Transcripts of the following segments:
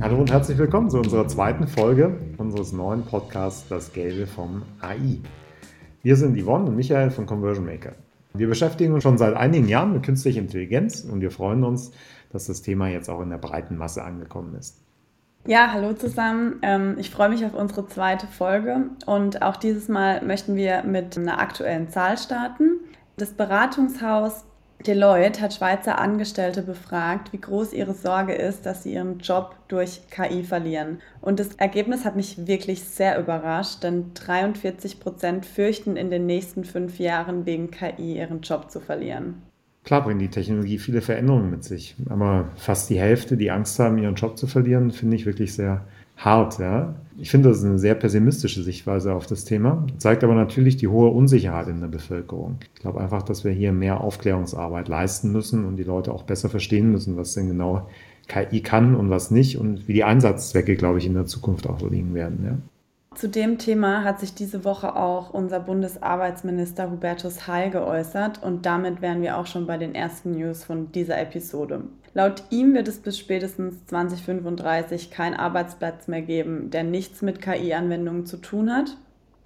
Hallo und herzlich willkommen zu unserer zweiten Folge unseres neuen Podcasts Das Gelbe vom AI. Wir sind Yvonne und Michael von Conversion Maker. Wir beschäftigen uns schon seit einigen Jahren mit künstlicher Intelligenz und wir freuen uns, dass das Thema jetzt auch in der breiten Masse angekommen ist. Ja, hallo zusammen. Ähm, ich freue mich auf unsere zweite Folge und auch dieses Mal möchten wir mit einer aktuellen Zahl starten. Das Beratungshaus Deloitte hat Schweizer Angestellte befragt, wie groß ihre Sorge ist, dass sie ihren Job durch KI verlieren. Und das Ergebnis hat mich wirklich sehr überrascht, denn 43 Prozent fürchten in den nächsten fünf Jahren wegen KI ihren Job zu verlieren. Klar bringt die Technologie viele Veränderungen mit sich, aber fast die Hälfte, die Angst haben, ihren Job zu verlieren, finde ich wirklich sehr hart. Ja? Ich finde, das ist eine sehr pessimistische Sichtweise auf das Thema, zeigt aber natürlich die hohe Unsicherheit in der Bevölkerung. Ich glaube einfach, dass wir hier mehr Aufklärungsarbeit leisten müssen und die Leute auch besser verstehen müssen, was denn genau KI kann und was nicht und wie die Einsatzzwecke, glaube ich, in der Zukunft auch liegen werden. Ja? Zu dem Thema hat sich diese Woche auch unser Bundesarbeitsminister Hubertus Heil geäußert und damit wären wir auch schon bei den ersten News von dieser Episode. Laut ihm wird es bis spätestens 2035 keinen Arbeitsplatz mehr geben, der nichts mit KI-Anwendungen zu tun hat.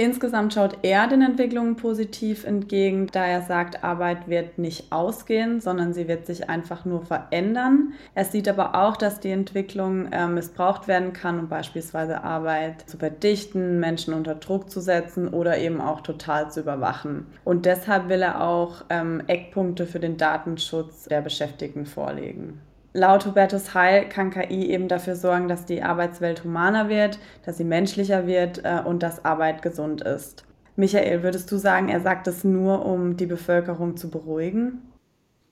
Insgesamt schaut er den Entwicklungen positiv entgegen, da er sagt, Arbeit wird nicht ausgehen, sondern sie wird sich einfach nur verändern. Er sieht aber auch, dass die Entwicklung äh, missbraucht werden kann, um beispielsweise Arbeit zu verdichten, Menschen unter Druck zu setzen oder eben auch total zu überwachen. Und deshalb will er auch ähm, Eckpunkte für den Datenschutz der Beschäftigten vorlegen. Laut Hubertus Heil kann KI eben dafür sorgen, dass die Arbeitswelt humaner wird, dass sie menschlicher wird äh, und dass Arbeit gesund ist. Michael, würdest du sagen, er sagt es nur, um die Bevölkerung zu beruhigen?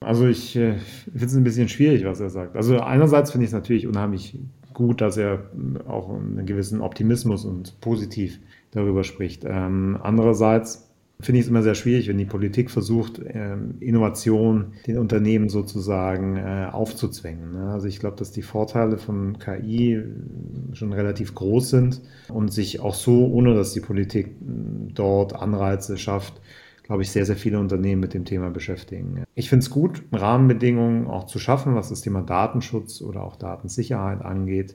Also ich äh, finde es ein bisschen schwierig, was er sagt. Also einerseits finde ich es natürlich unheimlich gut, dass er auch einen gewissen Optimismus und positiv darüber spricht. Ähm, andererseits finde ich es immer sehr schwierig, wenn die Politik versucht, ähm, Innovation den Unternehmen sozusagen äh, aufzuzwängen. Ne? Also ich glaube, dass die Vorteile von KI schon relativ groß sind und sich auch so, ohne dass die Politik dort Anreize schafft, glaube ich, sehr, sehr viele Unternehmen mit dem Thema beschäftigen. Ich finde es gut, Rahmenbedingungen auch zu schaffen, was das Thema Datenschutz oder auch Datensicherheit angeht.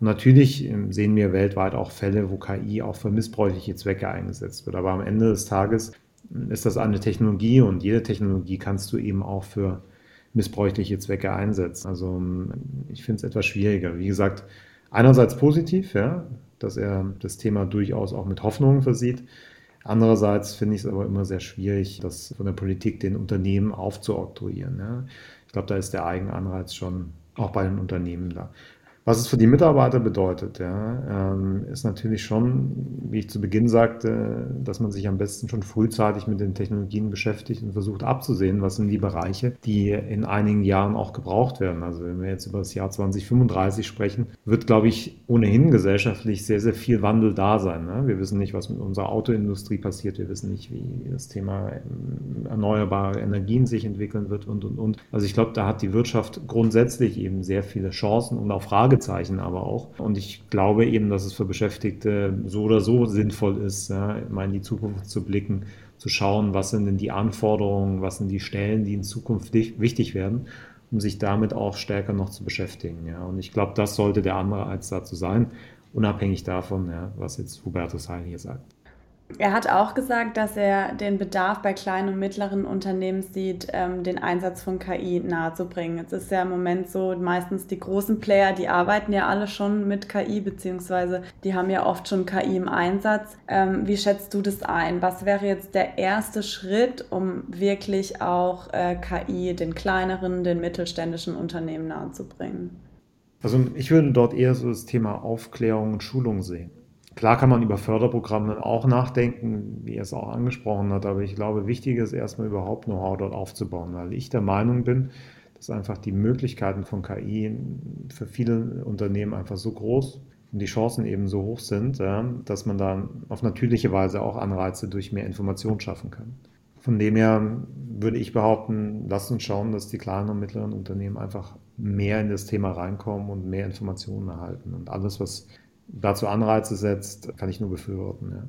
Und natürlich ähm, sehen wir weltweit auch Fälle, wo KI auch für missbräuchliche Zwecke eingesetzt wird. Aber am Ende des Tages ähm, ist das eine Technologie und jede Technologie kannst du eben auch für missbräuchliche Zwecke einsetzen. Also ähm, ich finde es etwas schwieriger. Wie gesagt, einerseits positiv, ja, dass er das Thema durchaus auch mit Hoffnungen versieht. Andererseits finde ich es aber immer sehr schwierig, das von der Politik den Unternehmen aufzuoktroyieren. Ja. Ich glaube, da ist der Eigenanreiz schon auch bei den Unternehmen da. Was es für die Mitarbeiter bedeutet, ja, ähm, ist natürlich schon, wie ich zu Beginn sagte, dass man sich am besten schon frühzeitig mit den Technologien beschäftigt und versucht abzusehen, was sind die Bereiche, die in einigen Jahren auch gebraucht werden. Also wenn wir jetzt über das Jahr 2035 sprechen, wird, glaube ich, ohnehin gesellschaftlich sehr, sehr viel Wandel da sein. Ne? Wir wissen nicht, was mit unserer Autoindustrie passiert. Wir wissen nicht, wie das Thema ähm, erneuerbare Energien sich entwickeln wird und, und, und. Also ich glaube, da hat die Wirtschaft grundsätzlich eben sehr viele Chancen und auch Fragen Fragezeichen aber auch. Und ich glaube eben, dass es für Beschäftigte so oder so sinnvoll ist, ja, mal in die Zukunft zu blicken, zu schauen, was sind denn die Anforderungen, was sind die Stellen, die in Zukunft wichtig werden, um sich damit auch stärker noch zu beschäftigen. Ja. Und ich glaube, das sollte der andere als dazu sein, unabhängig davon, ja, was jetzt Hubertus Heil hier sagt. Er hat auch gesagt, dass er den Bedarf bei kleinen und mittleren Unternehmen sieht, ähm, den Einsatz von KI nahezubringen. Es ist ja im Moment so, meistens die großen Player, die arbeiten ja alle schon mit KI, beziehungsweise die haben ja oft schon KI im Einsatz. Ähm, wie schätzt du das ein? Was wäre jetzt der erste Schritt, um wirklich auch äh, KI den kleineren, den mittelständischen Unternehmen nahezubringen? Also ich würde dort eher so das Thema Aufklärung und Schulung sehen. Klar kann man über Förderprogramme auch nachdenken, wie er es auch angesprochen hat, aber ich glaube, wichtig ist erstmal überhaupt Know-how dort aufzubauen, weil ich der Meinung bin, dass einfach die Möglichkeiten von KI für viele Unternehmen einfach so groß und die Chancen eben so hoch sind, dass man da auf natürliche Weise auch Anreize durch mehr Information schaffen kann. Von dem her würde ich behaupten, lasst uns schauen, dass die kleinen und mittleren Unternehmen einfach mehr in das Thema reinkommen und mehr Informationen erhalten. Und alles, was dazu Anreize setzt, kann ich nur befürworten. Ja.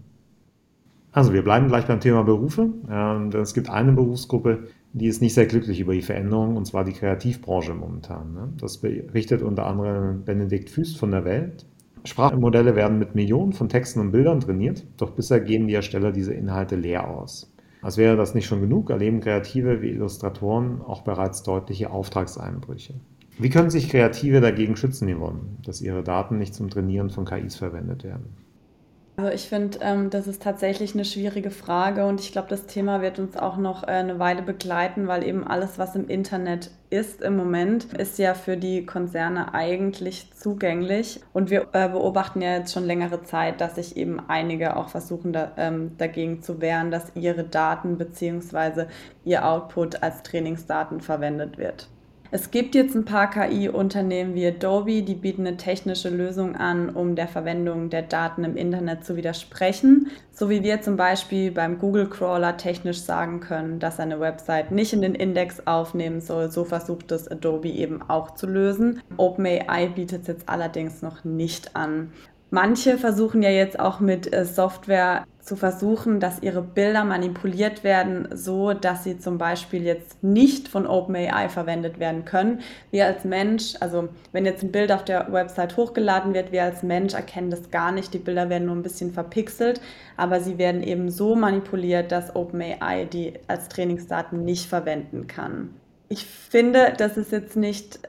Also wir bleiben gleich beim Thema Berufe. Ähm, es gibt eine Berufsgruppe, die ist nicht sehr glücklich über die Veränderung, und zwar die Kreativbranche momentan. Ne? Das berichtet unter anderem Benedikt Füst von der Welt. Sprachmodelle werden mit Millionen von Texten und Bildern trainiert, doch bisher gehen die Ersteller diese Inhalte leer aus. Als wäre das nicht schon genug, erleben Kreative wie Illustratoren auch bereits deutliche Auftragseinbrüche. Wie können sich Kreative dagegen schützen, Yvonne, dass ihre Daten nicht zum Trainieren von KIs verwendet werden? Also ich finde, ähm, das ist tatsächlich eine schwierige Frage und ich glaube, das Thema wird uns auch noch äh, eine Weile begleiten, weil eben alles, was im Internet ist im Moment, ist ja für die Konzerne eigentlich zugänglich. Und wir äh, beobachten ja jetzt schon längere Zeit, dass sich eben einige auch versuchen, da, ähm, dagegen zu wehren, dass ihre Daten bzw. ihr Output als Trainingsdaten verwendet wird. Es gibt jetzt ein paar KI-Unternehmen wie Adobe, die bieten eine technische Lösung an, um der Verwendung der Daten im Internet zu widersprechen. So wie wir zum Beispiel beim Google Crawler technisch sagen können, dass eine Website nicht in den Index aufnehmen soll. So versucht es Adobe eben auch zu lösen. OpenAI bietet es jetzt allerdings noch nicht an. Manche versuchen ja jetzt auch mit äh, Software zu versuchen, dass ihre Bilder manipuliert werden, so dass sie zum Beispiel jetzt nicht von OpenAI verwendet werden können. Wir als Mensch, also wenn jetzt ein Bild auf der Website hochgeladen wird, wir als Mensch erkennen das gar nicht. Die Bilder werden nur ein bisschen verpixelt, aber sie werden eben so manipuliert, dass OpenAI die als Trainingsdaten nicht verwenden kann. Ich finde, das ist jetzt nicht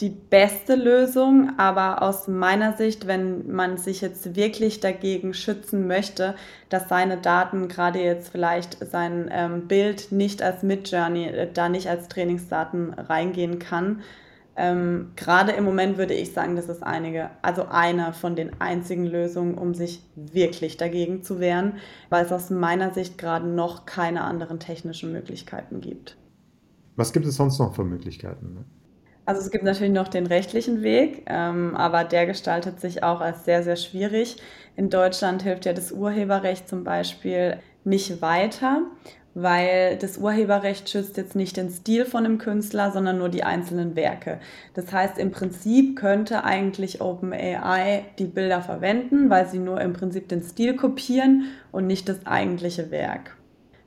die beste Lösung, aber aus meiner Sicht, wenn man sich jetzt wirklich dagegen schützen möchte, dass seine Daten, gerade jetzt vielleicht sein ähm, Bild nicht als Midjourney, äh, da nicht als Trainingsdaten reingehen kann, ähm, gerade im Moment würde ich sagen, das ist einige, also eine von den einzigen Lösungen, um sich wirklich dagegen zu wehren, weil es aus meiner Sicht gerade noch keine anderen technischen Möglichkeiten gibt. Was gibt es sonst noch für Möglichkeiten? Ne? Also es gibt natürlich noch den rechtlichen Weg, ähm, aber der gestaltet sich auch als sehr, sehr schwierig. In Deutschland hilft ja das Urheberrecht zum Beispiel nicht weiter, weil das Urheberrecht schützt jetzt nicht den Stil von einem Künstler, sondern nur die einzelnen Werke. Das heißt, im Prinzip könnte eigentlich OpenAI die Bilder verwenden, weil sie nur im Prinzip den Stil kopieren und nicht das eigentliche Werk.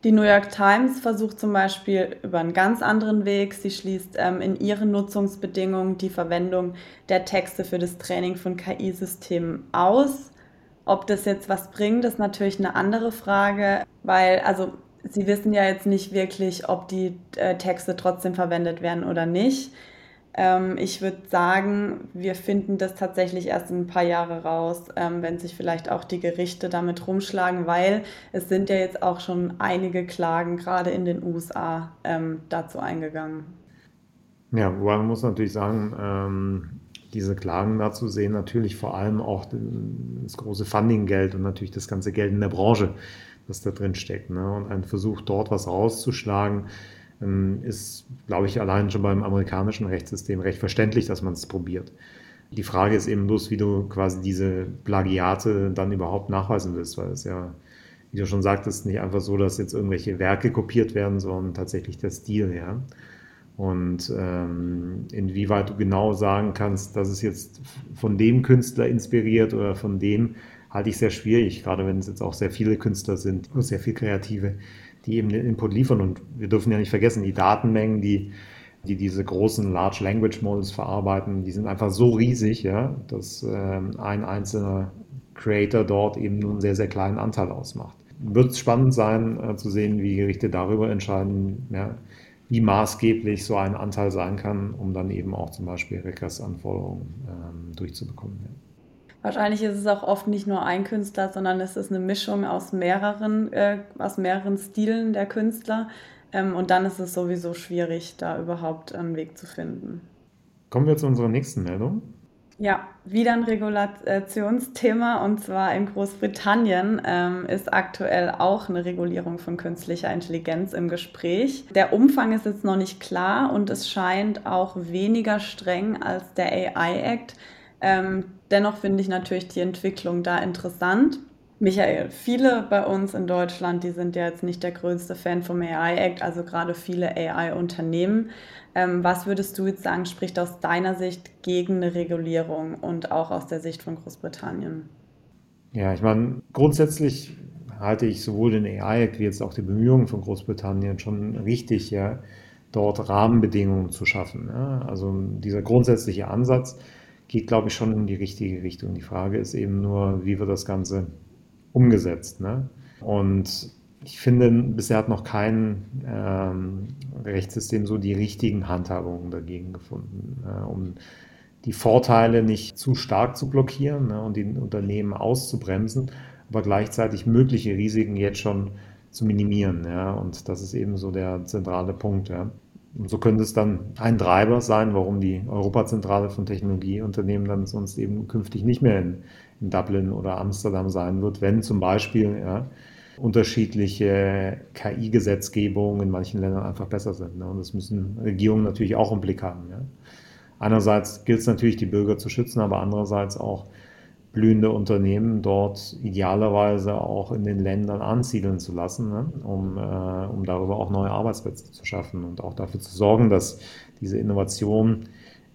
Die New York Times versucht zum Beispiel über einen ganz anderen Weg. Sie schließt ähm, in ihren Nutzungsbedingungen die Verwendung der Texte für das Training von KI-Systemen aus. Ob das jetzt was bringt, ist natürlich eine andere Frage, weil also Sie wissen ja jetzt nicht wirklich, ob die äh, Texte trotzdem verwendet werden oder nicht. Ähm, ich würde sagen, wir finden das tatsächlich erst in ein paar Jahre raus, ähm, wenn sich vielleicht auch die Gerichte damit rumschlagen, weil es sind ja jetzt auch schon einige Klagen gerade in den USA ähm, dazu eingegangen. Ja, man muss natürlich sagen, diese Klagen dazu sehen natürlich vor allem auch das große Funding-Geld und natürlich das ganze Geld in der Branche, das da drin steckt. Ne? Und ein Versuch, dort was rauszuschlagen, ist, glaube ich, allein schon beim amerikanischen Rechtssystem recht verständlich, dass man es probiert. Die Frage ist eben bloß, wie du quasi diese Plagiate dann überhaupt nachweisen willst, weil es ja, wie du schon sagtest, nicht einfach so, dass jetzt irgendwelche Werke kopiert werden, sondern tatsächlich der Stil, ja. Und ähm, inwieweit du genau sagen kannst, dass es jetzt von dem Künstler inspiriert oder von dem, halte ich sehr schwierig, gerade wenn es jetzt auch sehr viele Künstler sind, sehr viel Kreative die eben den Input liefern. Und wir dürfen ja nicht vergessen, die Datenmengen, die, die diese großen Large Language Models verarbeiten, die sind einfach so riesig, ja, dass ähm, ein einzelner Creator dort eben nur einen sehr, sehr kleinen Anteil ausmacht. Wird es spannend sein, äh, zu sehen, wie Gerichte darüber entscheiden, ja, wie maßgeblich so ein Anteil sein kann, um dann eben auch zum Beispiel Regressanforderungen ähm, durchzubekommen. Ja. Wahrscheinlich ist es auch oft nicht nur ein Künstler, sondern es ist eine Mischung aus mehreren, äh, aus mehreren Stilen der Künstler. Ähm, und dann ist es sowieso schwierig, da überhaupt einen Weg zu finden. Kommen wir zu unserer nächsten Meldung. Ja, wieder ein Regulationsthema und zwar in Großbritannien ähm, ist aktuell auch eine Regulierung von künstlicher Intelligenz im Gespräch. Der Umfang ist jetzt noch nicht klar und es scheint auch weniger streng als der AI Act. Ähm, dennoch finde ich natürlich die Entwicklung da interessant. Michael, viele bei uns in Deutschland, die sind ja jetzt nicht der größte Fan vom AI Act, also gerade viele AI-Unternehmen. Ähm, was würdest du jetzt sagen, spricht aus deiner Sicht gegen eine Regulierung und auch aus der Sicht von Großbritannien? Ja, ich meine, grundsätzlich halte ich sowohl den AI-Act wie jetzt auch die Bemühungen von Großbritannien schon richtig, ja, dort Rahmenbedingungen zu schaffen. Ja. Also dieser grundsätzliche Ansatz geht, glaube ich, schon in die richtige Richtung. Die Frage ist eben nur, wie wird das Ganze umgesetzt. Ne? Und ich finde, bisher hat noch kein ähm, Rechtssystem so die richtigen Handhabungen dagegen gefunden, äh, um die Vorteile nicht zu stark zu blockieren ne, und die Unternehmen auszubremsen, aber gleichzeitig mögliche Risiken jetzt schon zu minimieren. Ja, und das ist eben so der zentrale Punkt. Ja. Und so könnte es dann ein Treiber sein, warum die Europazentrale von Technologieunternehmen dann sonst eben künftig nicht mehr in, in Dublin oder Amsterdam sein wird, wenn zum Beispiel ja, unterschiedliche KI-Gesetzgebungen in manchen Ländern einfach besser sind. Ne? Und das müssen Regierungen natürlich auch im Blick haben. Ja? Einerseits gilt es natürlich, die Bürger zu schützen, aber andererseits auch blühende Unternehmen dort idealerweise auch in den Ländern ansiedeln zu lassen, ne? um, äh, um darüber auch neue Arbeitsplätze zu schaffen und auch dafür zu sorgen, dass diese Innovation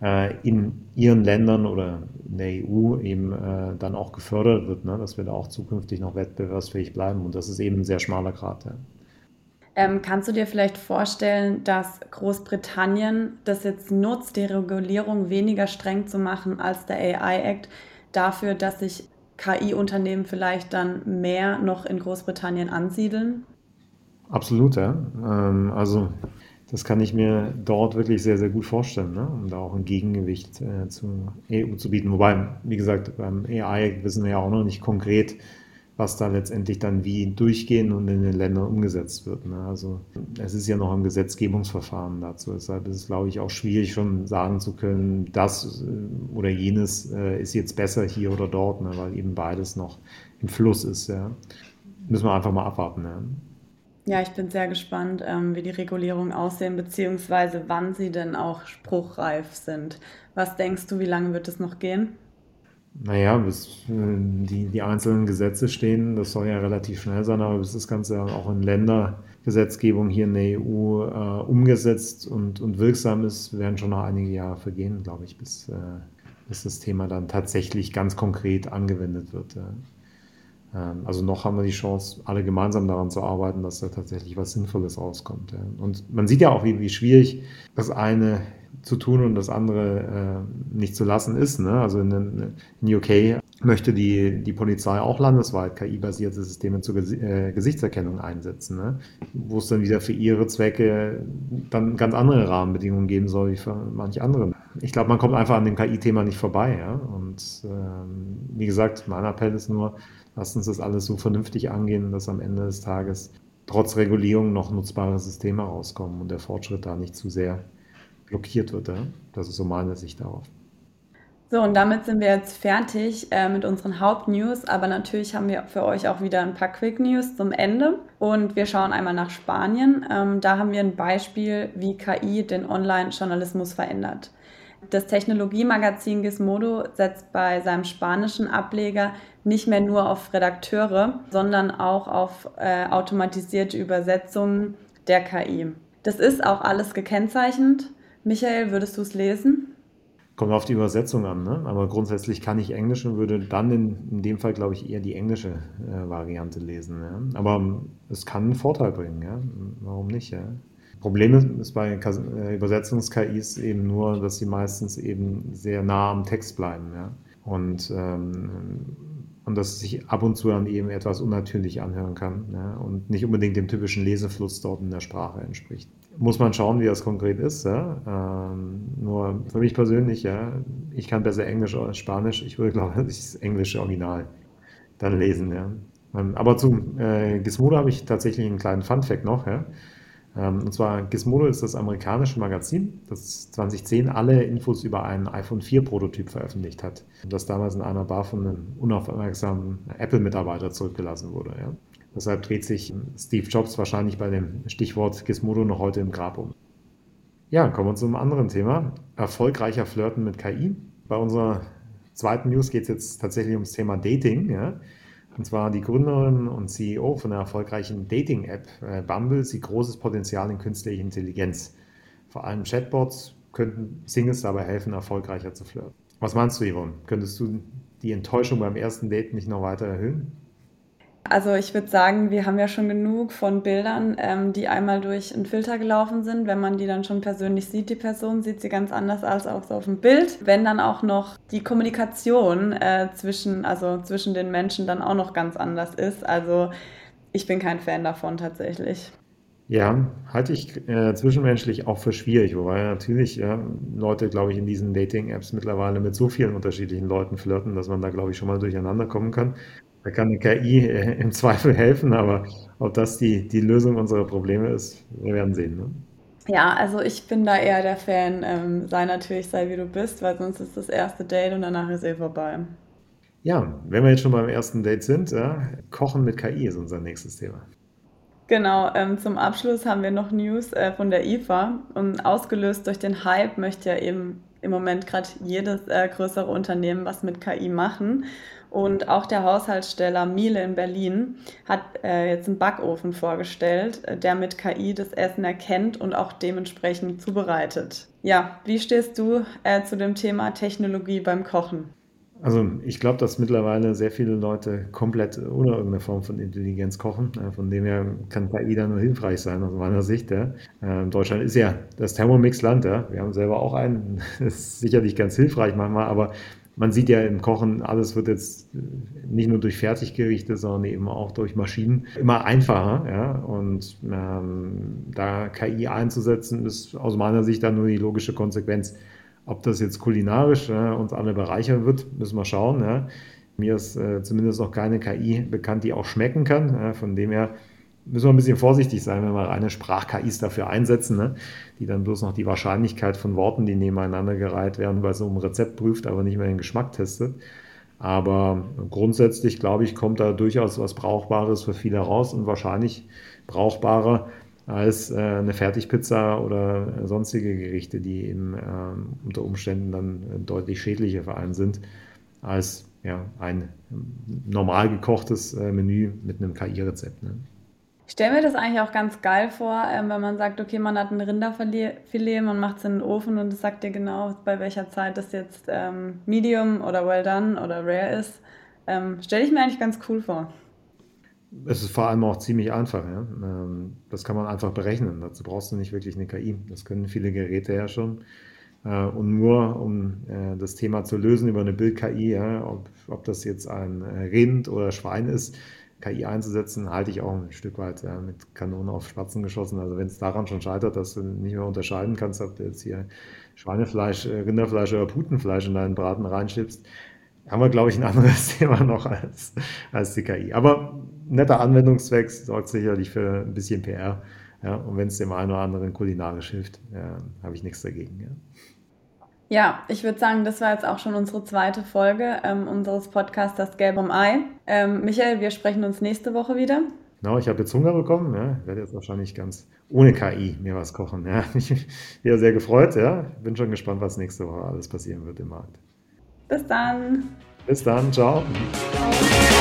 äh, in ihren Ländern oder in der EU eben äh, dann auch gefördert wird, ne? dass wir da auch zukünftig noch wettbewerbsfähig bleiben. Und das ist eben ein sehr schmaler Grad. Ja. Ähm, kannst du dir vielleicht vorstellen, dass Großbritannien das jetzt nutzt, die Regulierung weniger streng zu machen als der AI-Act, dafür, dass sich KI-Unternehmen vielleicht dann mehr noch in Großbritannien ansiedeln? Absolut, ja. Ähm, also das kann ich mir dort wirklich sehr, sehr gut vorstellen, ne? um da auch ein Gegengewicht äh, zur EU zu bieten. Wobei, wie gesagt, beim AI wissen wir ja auch noch nicht konkret, was da letztendlich dann wie durchgehen und in den Ländern umgesetzt wird. Ne? Also es ist ja noch ein Gesetzgebungsverfahren dazu. Deshalb ist es, glaube ich, auch schwierig schon sagen zu können, das äh, oder jenes äh, ist jetzt besser hier oder dort, ne? weil eben beides noch im Fluss ist. Müssen wir einfach mal abwarten. Ja? Ja, ich bin sehr gespannt, ähm, wie die Regulierungen aussehen, beziehungsweise wann sie denn auch spruchreif sind. Was denkst du, wie lange wird es noch gehen? Naja, bis äh, die, die einzelnen Gesetze stehen, das soll ja relativ schnell sein, aber bis das Ganze auch in Ländergesetzgebung hier in der EU äh, umgesetzt und, und wirksam ist, werden schon noch einige Jahre vergehen, glaube ich, bis, äh, bis das Thema dann tatsächlich ganz konkret angewendet wird. Ja. Ähm, also noch haben wir die Chance, alle gemeinsam daran zu arbeiten, dass da tatsächlich was Sinnvolles rauskommt. Ja. Und man sieht ja auch, wie, wie schwierig das eine zu tun und das andere äh, nicht zu lassen ist. Ne? Also in, in, UK möchte die, die Polizei auch landesweit KI-basierte Systeme zur Ges äh, Gesichtserkennung einsetzen, ne? wo es dann wieder für ihre Zwecke dann ganz andere Rahmenbedingungen geben soll wie für manche anderen. Ich glaube, man kommt einfach an dem KI-Thema nicht vorbei. Ja? Und ähm, wie gesagt, mein Appell ist nur, lasst uns das alles so vernünftig angehen, dass am Ende des Tages trotz Regulierung noch nutzbare Systeme rauskommen und der Fortschritt da nicht zu sehr blockiert wird. Ja? Das ist so meine Sicht darauf. So, und damit sind wir jetzt fertig äh, mit unseren Hauptnews. Aber natürlich haben wir für euch auch wieder ein paar Quick News zum Ende. Und wir schauen einmal nach Spanien. Ähm, da haben wir ein Beispiel, wie KI den Online-Journalismus verändert. Das Technologiemagazin Gizmodo setzt bei seinem spanischen Ableger nicht mehr nur auf Redakteure, sondern auch auf äh, automatisierte Übersetzungen der KI. Das ist auch alles gekennzeichnet Michael, würdest du es lesen? Kommt auf die Übersetzung an, ne? aber grundsätzlich kann ich Englisch und würde dann in, in dem Fall, glaube ich, eher die englische äh, Variante lesen. Ja? Aber um, es kann einen Vorteil bringen, ja? warum nicht? Ja? Problem ist bei äh, Übersetzungs-KIs eben nur, dass sie meistens eben sehr nah am Text bleiben. Ja? Und, ähm, und dass es sich ab und zu dann eben etwas unnatürlich anhören kann ja? und nicht unbedingt dem typischen Lesefluss dort in der Sprache entspricht muss man schauen, wie das konkret ist. Ja? Ähm, nur für mich persönlich, ja, ich kann besser Englisch als Spanisch. Ich würde, glaube ich, das englische Original dann lesen. Ja? Ähm, aber zum äh, Gizmodo habe ich tatsächlich einen kleinen Fun-Fact noch. Ja? Ähm, und zwar, Gizmodo ist das amerikanische Magazin, das 2010 alle Infos über einen iPhone 4-Prototyp veröffentlicht hat. Das damals in einer Bar von einem unaufmerksamen Apple-Mitarbeiter zurückgelassen wurde. Ja? Deshalb dreht sich Steve Jobs wahrscheinlich bei dem Stichwort Gizmodo noch heute im Grab um. Ja, kommen wir zum anderen Thema. Erfolgreicher Flirten mit KI. Bei unserer zweiten News geht es jetzt tatsächlich ums Thema Dating. Ja? Und zwar die Gründerin und CEO von der erfolgreichen Dating-App äh, Bumble sieht großes Potenzial in künstlicher Intelligenz. Vor allem Chatbots könnten Singles dabei helfen, erfolgreicher zu flirten. Was meinst du, Yvonne? Könntest du die Enttäuschung beim ersten Date nicht noch weiter erhöhen? Also ich würde sagen, wir haben ja schon genug von Bildern, ähm, die einmal durch einen Filter gelaufen sind. Wenn man die dann schon persönlich sieht, die Person, sieht sie ganz anders als auch so auf dem Bild. Wenn dann auch noch die Kommunikation äh, zwischen, also zwischen den Menschen dann auch noch ganz anders ist. Also ich bin kein Fan davon tatsächlich. Ja, halte ich äh, zwischenmenschlich auch für schwierig, wobei natürlich ja, Leute, glaube ich, in diesen Dating-Apps mittlerweile mit so vielen unterschiedlichen Leuten flirten, dass man da, glaube ich, schon mal durcheinander kommen kann. Da kann eine KI äh, im Zweifel helfen, aber ob das die, die Lösung unserer Probleme ist, wir werden sehen. Ne? Ja, also ich bin da eher der Fan, ähm, sei natürlich, sei wie du bist, weil sonst ist das erste Date und danach ist eh vorbei. Ja, wenn wir jetzt schon beim ersten Date sind, ja, Kochen mit KI ist unser nächstes Thema. Genau, ähm, zum Abschluss haben wir noch News äh, von der IFA und ausgelöst durch den Hype möchte ja eben im Moment gerade jedes äh, größere Unternehmen was mit KI machen. Und auch der Haushaltssteller Miele in Berlin hat äh, jetzt einen Backofen vorgestellt, äh, der mit KI das Essen erkennt und auch dementsprechend zubereitet. Ja, wie stehst du äh, zu dem Thema Technologie beim Kochen? Also ich glaube, dass mittlerweile sehr viele Leute komplett ohne irgendeine Form von Intelligenz kochen. Äh, von dem her kann KI da nur hilfreich sein, aus meiner Sicht. Ja. Ähm, Deutschland ist ja das Thermomix-Land. Ja. Wir haben selber auch einen. Das ist sicherlich ganz hilfreich manchmal, aber man sieht ja im Kochen, alles wird jetzt nicht nur durch Fertiggerichte, sondern eben auch durch Maschinen immer einfacher. Ja? Und ähm, da KI einzusetzen, ist aus meiner Sicht dann nur die logische Konsequenz. Ob das jetzt kulinarisch ja, uns alle bereichern wird, müssen wir schauen. Ja? Mir ist äh, zumindest noch keine KI bekannt, die auch schmecken kann. Ja? Von dem her müssen wir ein bisschen vorsichtig sein, wenn wir reine Sprach-KIs dafür einsetzen, ne? die dann bloß noch die Wahrscheinlichkeit von Worten, die nebeneinander gereiht werden, bei so einem Rezept prüft, aber nicht mehr den Geschmack testet. Aber grundsätzlich, glaube ich, kommt da durchaus was Brauchbares für viele raus und wahrscheinlich brauchbarer als äh, eine Fertigpizza oder sonstige Gerichte, die eben äh, unter Umständen dann deutlich schädlicher für einen sind als ja, ein normal gekochtes äh, Menü mit einem KI-Rezept. Ne? Ich stelle mir das eigentlich auch ganz geil vor, ähm, wenn man sagt, okay, man hat ein Rinderfilet, man macht es in den Ofen und es sagt dir genau, bei welcher Zeit das jetzt ähm, Medium oder Well Done oder Rare ist. Ähm, stelle ich mir eigentlich ganz cool vor. Es ist vor allem auch ziemlich einfach. Ja? Ähm, das kann man einfach berechnen. Dazu brauchst du nicht wirklich eine KI. Das können viele Geräte ja schon. Äh, und nur um äh, das Thema zu lösen über eine Bild-KI, ja, ob, ob das jetzt ein äh, Rind oder Schwein ist, KI einzusetzen, halte ich auch ein Stück weit ja, mit Kanonen auf Spatzen geschossen. Also wenn es daran schon scheitert, dass du nicht mehr unterscheiden kannst, ob du jetzt hier Schweinefleisch, äh, Rinderfleisch oder Putenfleisch in deinen Braten reinschiebst, haben wir, glaube ich, ein anderes Thema noch als, als die KI. Aber netter Anwendungszweck sorgt sicherlich für ein bisschen PR. Ja, und wenn es dem einen oder anderen kulinarisch hilft, ja, habe ich nichts dagegen. Ja. Ja, ich würde sagen, das war jetzt auch schon unsere zweite Folge ähm, unseres Podcasts Das Gelb um Ei. Ähm, Michael, wir sprechen uns nächste Woche wieder. Genau, ich habe jetzt Hunger bekommen. Ja. werde jetzt wahrscheinlich ganz ohne KI mir was kochen. Ja. Ich bin sehr gefreut. Ja. Bin schon gespannt, was nächste Woche alles passieren wird im Markt. Bis dann. Bis dann. Ciao. ciao.